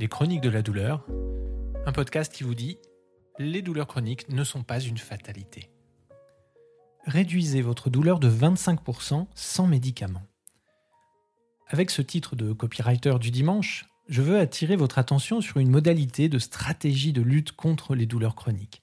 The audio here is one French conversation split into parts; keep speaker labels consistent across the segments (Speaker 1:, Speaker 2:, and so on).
Speaker 1: Les chroniques de la douleur, un podcast qui vous dit les douleurs chroniques ne sont pas une fatalité. Réduisez votre douleur de 25% sans médicaments. Avec ce titre de copywriter du dimanche, je veux attirer votre attention sur une modalité de stratégie de lutte contre les douleurs chroniques.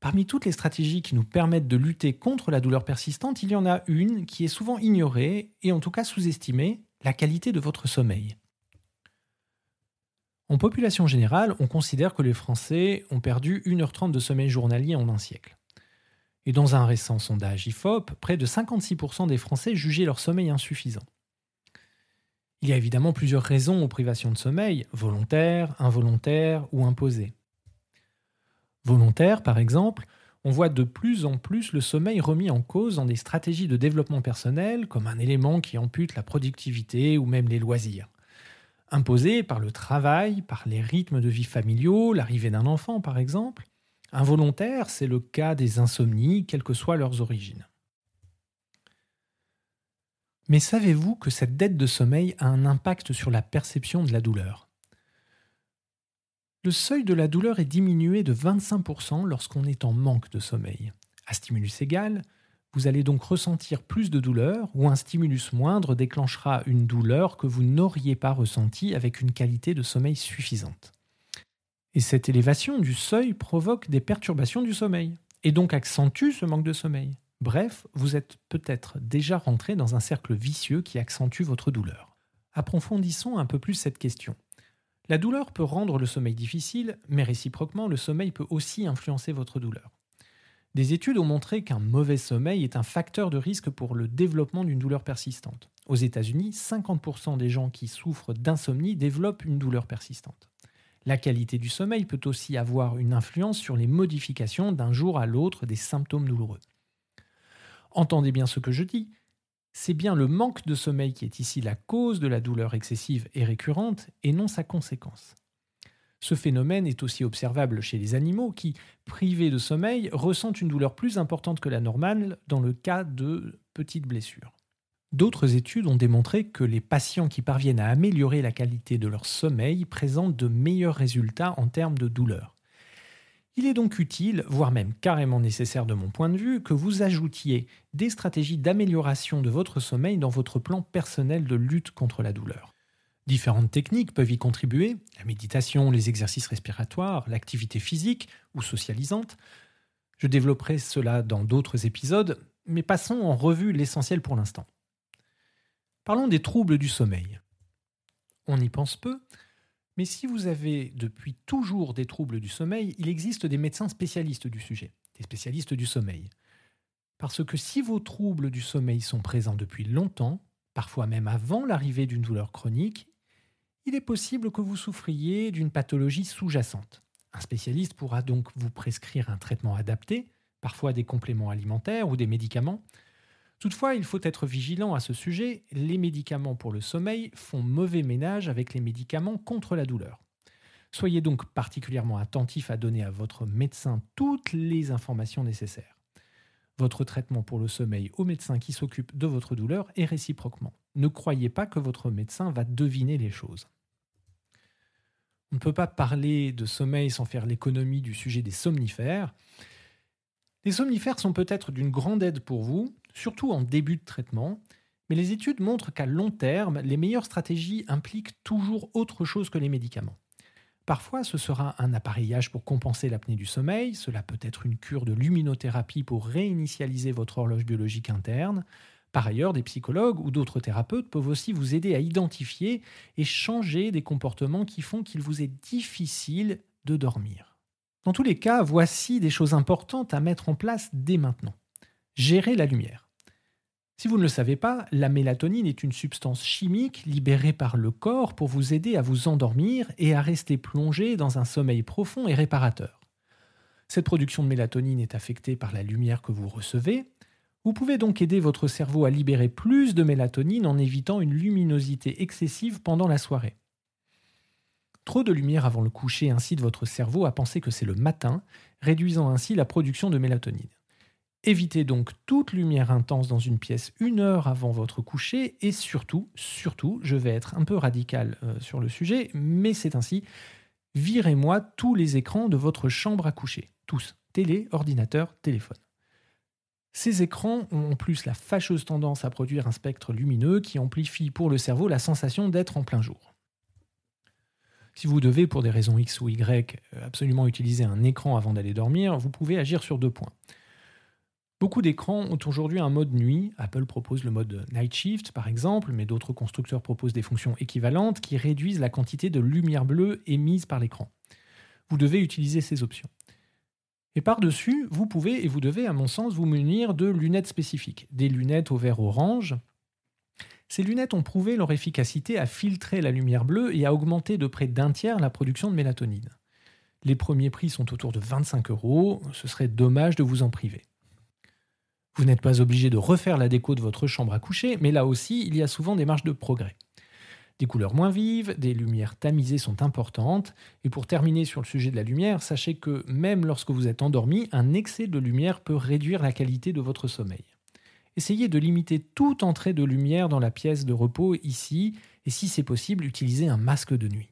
Speaker 1: Parmi toutes les stratégies qui nous permettent de lutter contre la douleur persistante, il y en a une qui est souvent ignorée et en tout cas sous-estimée, la qualité de votre sommeil. En population générale, on considère que les Français ont perdu 1h30 de sommeil journalier en un siècle. Et dans un récent sondage IFOP, près de 56% des Français jugeaient leur sommeil insuffisant. Il y a évidemment plusieurs raisons aux privations de sommeil, volontaires, involontaires ou imposées. Volontaires, par exemple, on voit de plus en plus le sommeil remis en cause dans des stratégies de développement personnel comme un élément qui ampute la productivité ou même les loisirs imposés par le travail, par les rythmes de vie familiaux, l'arrivée d'un enfant par exemple. Involontaire, c'est le cas des insomnies, quelles que soient leurs origines. Mais savez-vous que cette dette de sommeil a un impact sur la perception de la douleur? Le seuil de la douleur est diminué de 25% lorsqu'on est en manque de sommeil. À stimulus égal, vous allez donc ressentir plus de douleur ou un stimulus moindre déclenchera une douleur que vous n'auriez pas ressentie avec une qualité de sommeil suffisante. Et cette élévation du seuil provoque des perturbations du sommeil et donc accentue ce manque de sommeil. Bref, vous êtes peut-être déjà rentré dans un cercle vicieux qui accentue votre douleur. Approfondissons un peu plus cette question. La douleur peut rendre le sommeil difficile, mais réciproquement, le sommeil peut aussi influencer votre douleur. Des études ont montré qu'un mauvais sommeil est un facteur de risque pour le développement d'une douleur persistante. Aux États-Unis, 50% des gens qui souffrent d'insomnie développent une douleur persistante. La qualité du sommeil peut aussi avoir une influence sur les modifications d'un jour à l'autre des symptômes douloureux. Entendez bien ce que je dis, c'est bien le manque de sommeil qui est ici la cause de la douleur excessive et récurrente et non sa conséquence. Ce phénomène est aussi observable chez les animaux qui, privés de sommeil, ressentent une douleur plus importante que la normale dans le cas de petites blessures. D'autres études ont démontré que les patients qui parviennent à améliorer la qualité de leur sommeil présentent de meilleurs résultats en termes de douleur. Il est donc utile, voire même carrément nécessaire de mon point de vue, que vous ajoutiez des stratégies d'amélioration de votre sommeil dans votre plan personnel de lutte contre la douleur. Différentes techniques peuvent y contribuer, la méditation, les exercices respiratoires, l'activité physique ou socialisante. Je développerai cela dans d'autres épisodes, mais passons en revue l'essentiel pour l'instant. Parlons des troubles du sommeil. On y pense peu, mais si vous avez depuis toujours des troubles du sommeil, il existe des médecins spécialistes du sujet, des spécialistes du sommeil. Parce que si vos troubles du sommeil sont présents depuis longtemps, parfois même avant l'arrivée d'une douleur chronique, il est possible que vous souffriez d'une pathologie sous-jacente. Un spécialiste pourra donc vous prescrire un traitement adapté, parfois des compléments alimentaires ou des médicaments. Toutefois, il faut être vigilant à ce sujet, les médicaments pour le sommeil font mauvais ménage avec les médicaments contre la douleur. Soyez donc particulièrement attentif à donner à votre médecin toutes les informations nécessaires. Votre traitement pour le sommeil au médecin qui s'occupe de votre douleur est réciproquement. Ne croyez pas que votre médecin va deviner les choses. On ne peut pas parler de sommeil sans faire l'économie du sujet des somnifères. Les somnifères sont peut-être d'une grande aide pour vous, surtout en début de traitement, mais les études montrent qu'à long terme, les meilleures stratégies impliquent toujours autre chose que les médicaments. Parfois, ce sera un appareillage pour compenser l'apnée du sommeil, cela peut être une cure de luminothérapie pour réinitialiser votre horloge biologique interne, par ailleurs, des psychologues ou d'autres thérapeutes peuvent aussi vous aider à identifier et changer des comportements qui font qu'il vous est difficile de dormir. Dans tous les cas, voici des choses importantes à mettre en place dès maintenant. Gérer la lumière. Si vous ne le savez pas, la mélatonine est une substance chimique libérée par le corps pour vous aider à vous endormir et à rester plongé dans un sommeil profond et réparateur. Cette production de mélatonine est affectée par la lumière que vous recevez, vous pouvez donc aider votre cerveau à libérer plus de mélatonine en évitant une luminosité excessive pendant la soirée. Trop de lumière avant le coucher incite votre cerveau à penser que c'est le matin, réduisant ainsi la production de mélatonine. Évitez donc toute lumière intense dans une pièce une heure avant votre coucher et surtout, surtout, je vais être un peu radical euh, sur le sujet, mais c'est ainsi, virez-moi tous les écrans de votre chambre à coucher. Tous. Télé, ordinateur, téléphone. Ces écrans ont en plus la fâcheuse tendance à produire un spectre lumineux qui amplifie pour le cerveau la sensation d'être en plein jour. Si vous devez, pour des raisons X ou Y, euh, absolument utiliser un écran avant d'aller dormir, vous pouvez agir sur deux points. Beaucoup d'écrans ont aujourd'hui un mode nuit. Apple propose le mode Night Shift par exemple, mais d'autres constructeurs proposent des fonctions équivalentes qui réduisent la quantité de lumière bleue émise par l'écran. Vous devez utiliser ces options. Et par-dessus, vous pouvez et vous devez, à mon sens, vous munir de lunettes spécifiques. Des lunettes au vert orange. Ces lunettes ont prouvé leur efficacité à filtrer la lumière bleue et à augmenter de près d'un tiers la production de mélatonine. Les premiers prix sont autour de 25 euros, ce serait dommage de vous en priver. Vous n'êtes pas obligé de refaire la déco de votre chambre à coucher, mais là aussi, il y a souvent des marges de progrès. Des couleurs moins vives, des lumières tamisées sont importantes. Et pour terminer sur le sujet de la lumière, sachez que même lorsque vous êtes endormi, un excès de lumière peut réduire la qualité de votre sommeil. Essayez de limiter toute entrée de lumière dans la pièce de repos ici, et si c'est possible, utilisez un masque de nuit.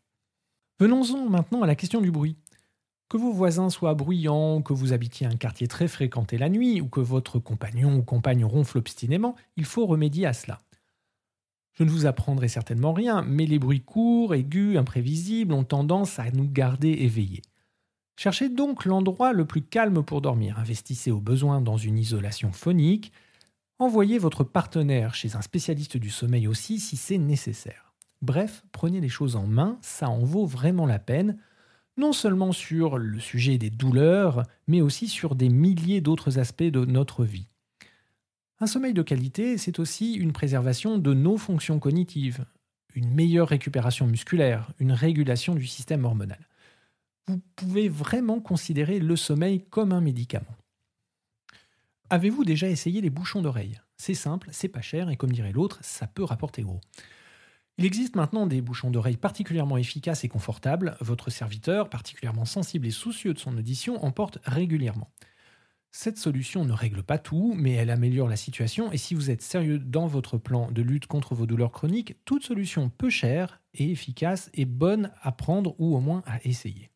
Speaker 1: Venons-en maintenant à la question du bruit. Que vos voisins soient bruyants, que vous habitiez un quartier très fréquenté la nuit, ou que votre compagnon ou compagne ronfle obstinément, il faut remédier à cela. Je ne vous apprendrai certainement rien, mais les bruits courts, aigus, imprévisibles ont tendance à nous garder éveillés. Cherchez donc l'endroit le plus calme pour dormir. Investissez au besoin dans une isolation phonique. Envoyez votre partenaire chez un spécialiste du sommeil aussi si c'est nécessaire. Bref, prenez les choses en main, ça en vaut vraiment la peine non seulement sur le sujet des douleurs, mais aussi sur des milliers d'autres aspects de notre vie. Un sommeil de qualité, c'est aussi une préservation de nos fonctions cognitives, une meilleure récupération musculaire, une régulation du système hormonal. Vous pouvez vraiment considérer le sommeil comme un médicament. Avez-vous déjà essayé les bouchons d'oreille C'est simple, c'est pas cher et comme dirait l'autre, ça peut rapporter gros. Il existe maintenant des bouchons d'oreille particulièrement efficaces et confortables. Votre serviteur, particulièrement sensible et soucieux de son audition, en porte régulièrement. Cette solution ne règle pas tout, mais elle améliore la situation et si vous êtes sérieux dans votre plan de lutte contre vos douleurs chroniques, toute solution peu chère et efficace est bonne à prendre ou au moins à essayer.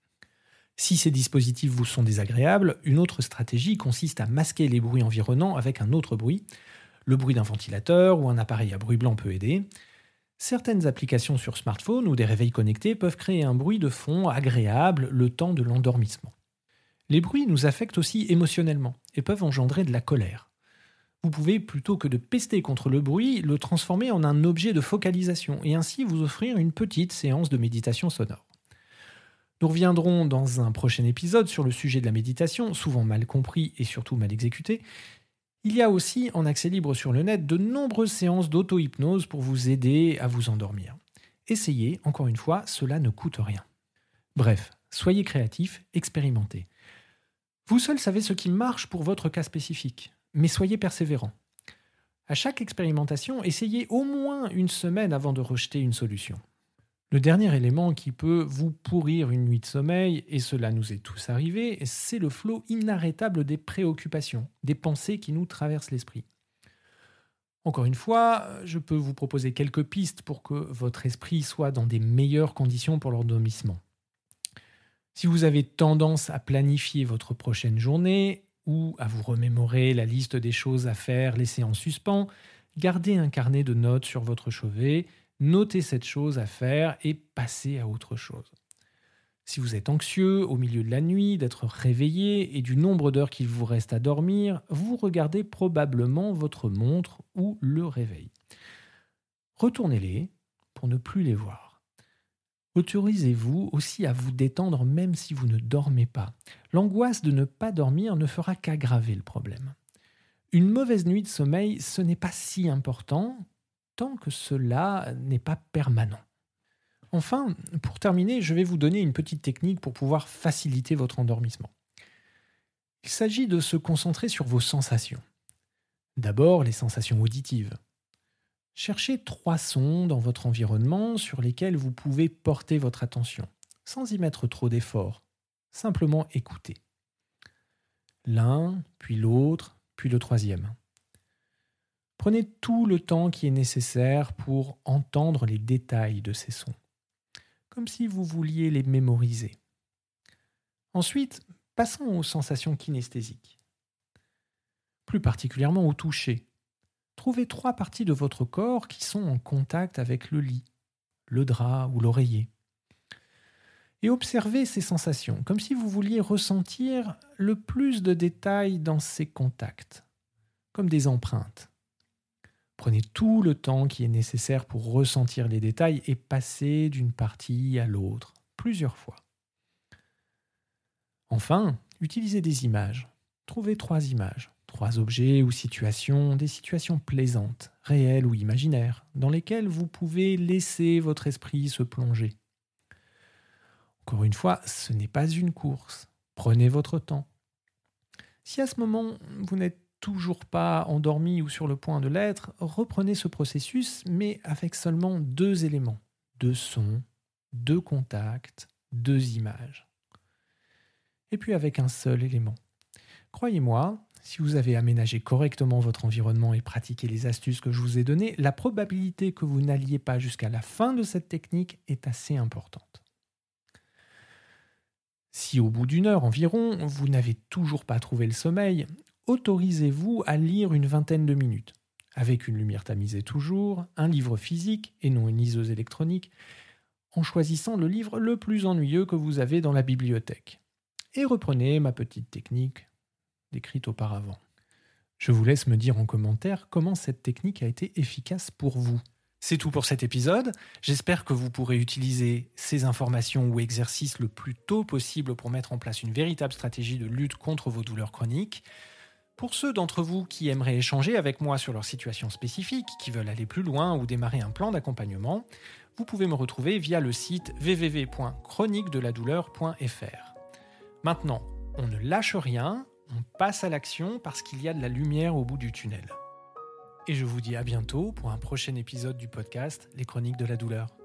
Speaker 1: Si ces dispositifs vous sont désagréables, une autre stratégie consiste à masquer les bruits environnants avec un autre bruit. Le bruit d'un ventilateur ou un appareil à bruit blanc peut aider. Certaines applications sur smartphone ou des réveils connectés peuvent créer un bruit de fond agréable le temps de l'endormissement. Les bruits nous affectent aussi émotionnellement et peuvent engendrer de la colère. Vous pouvez, plutôt que de pester contre le bruit, le transformer en un objet de focalisation et ainsi vous offrir une petite séance de méditation sonore. Nous reviendrons dans un prochain épisode sur le sujet de la méditation, souvent mal compris et surtout mal exécuté, il y a aussi en accès libre sur le net de nombreuses séances d'auto-hypnose pour vous aider à vous endormir. Essayez, encore une fois, cela ne coûte rien. Bref, soyez créatif, expérimentez. Vous seul savez ce qui marche pour votre cas spécifique, mais soyez persévérant. À chaque expérimentation, essayez au moins une semaine avant de rejeter une solution. Le dernier élément qui peut vous pourrir une nuit de sommeil, et cela nous est tous arrivé, c'est le flot inarrêtable des préoccupations, des pensées qui nous traversent l'esprit. Encore une fois, je peux vous proposer quelques pistes pour que votre esprit soit dans des meilleures conditions pour l'endormissement. Si vous avez tendance à planifier votre prochaine journée ou à vous remémorer la liste des choses à faire laissées en suspens, gardez un carnet de notes sur votre chevet notez cette chose à faire et passez à autre chose. Si vous êtes anxieux au milieu de la nuit, d'être réveillé et du nombre d'heures qu'il vous reste à dormir, vous regardez probablement votre montre ou le réveil. Retournez-les pour ne plus les voir. Autorisez-vous aussi à vous détendre même si vous ne dormez pas. L'angoisse de ne pas dormir ne fera qu'aggraver le problème. Une mauvaise nuit de sommeil, ce n'est pas si important tant que cela n'est pas permanent. Enfin, pour terminer, je vais vous donner une petite technique pour pouvoir faciliter votre endormissement. Il s'agit de se concentrer sur vos sensations. D'abord, les sensations auditives. Cherchez trois sons dans votre environnement sur lesquels vous pouvez porter votre attention, sans y mettre trop d'efforts. Simplement écouter. L'un, puis l'autre, puis le troisième. Prenez tout le temps qui est nécessaire pour entendre les détails de ces sons, comme si vous vouliez les mémoriser. Ensuite, passons aux sensations kinesthésiques, plus particulièrement au toucher. Trouvez trois parties de votre corps qui sont en contact avec le lit, le drap ou l'oreiller et observez ces sensations, comme si vous vouliez ressentir le plus de détails dans ces contacts, comme des empreintes. Prenez tout le temps qui est nécessaire pour ressentir les détails et passer d'une partie à l'autre, plusieurs fois. Enfin, utilisez des images. Trouvez trois images, trois objets ou situations, des situations plaisantes, réelles ou imaginaires, dans lesquelles vous pouvez laisser votre esprit se plonger. Encore une fois, ce n'est pas une course. Prenez votre temps. Si à ce moment, vous n'êtes toujours pas endormi ou sur le point de l'être, reprenez ce processus, mais avec seulement deux éléments. Deux sons, deux contacts, deux images. Et puis avec un seul élément. Croyez-moi, si vous avez aménagé correctement votre environnement et pratiqué les astuces que je vous ai données, la probabilité que vous n'alliez pas jusqu'à la fin de cette technique est assez importante. Si au bout d'une heure environ, vous n'avez toujours pas trouvé le sommeil, autorisez-vous à lire une vingtaine de minutes, avec une lumière tamisée toujours, un livre physique et non une liseuse électronique, en choisissant le livre le plus ennuyeux que vous avez dans la bibliothèque. Et reprenez ma petite technique décrite auparavant. Je vous laisse me dire en commentaire comment cette technique a été efficace pour vous. C'est tout pour cet épisode. J'espère que vous pourrez utiliser ces informations ou exercices le plus tôt possible pour mettre en place une véritable stratégie de lutte contre vos douleurs chroniques. Pour ceux d'entre vous qui aimeraient échanger avec moi sur leur situation spécifique, qui veulent aller plus loin ou démarrer un plan d'accompagnement, vous pouvez me retrouver via le site www.chroniquedeladouleur.fr. Maintenant, on ne lâche rien, on passe à l'action parce qu'il y a de la lumière au bout du tunnel et je vous dis à bientôt pour un prochain épisode du podcast Les Chroniques de la douleur.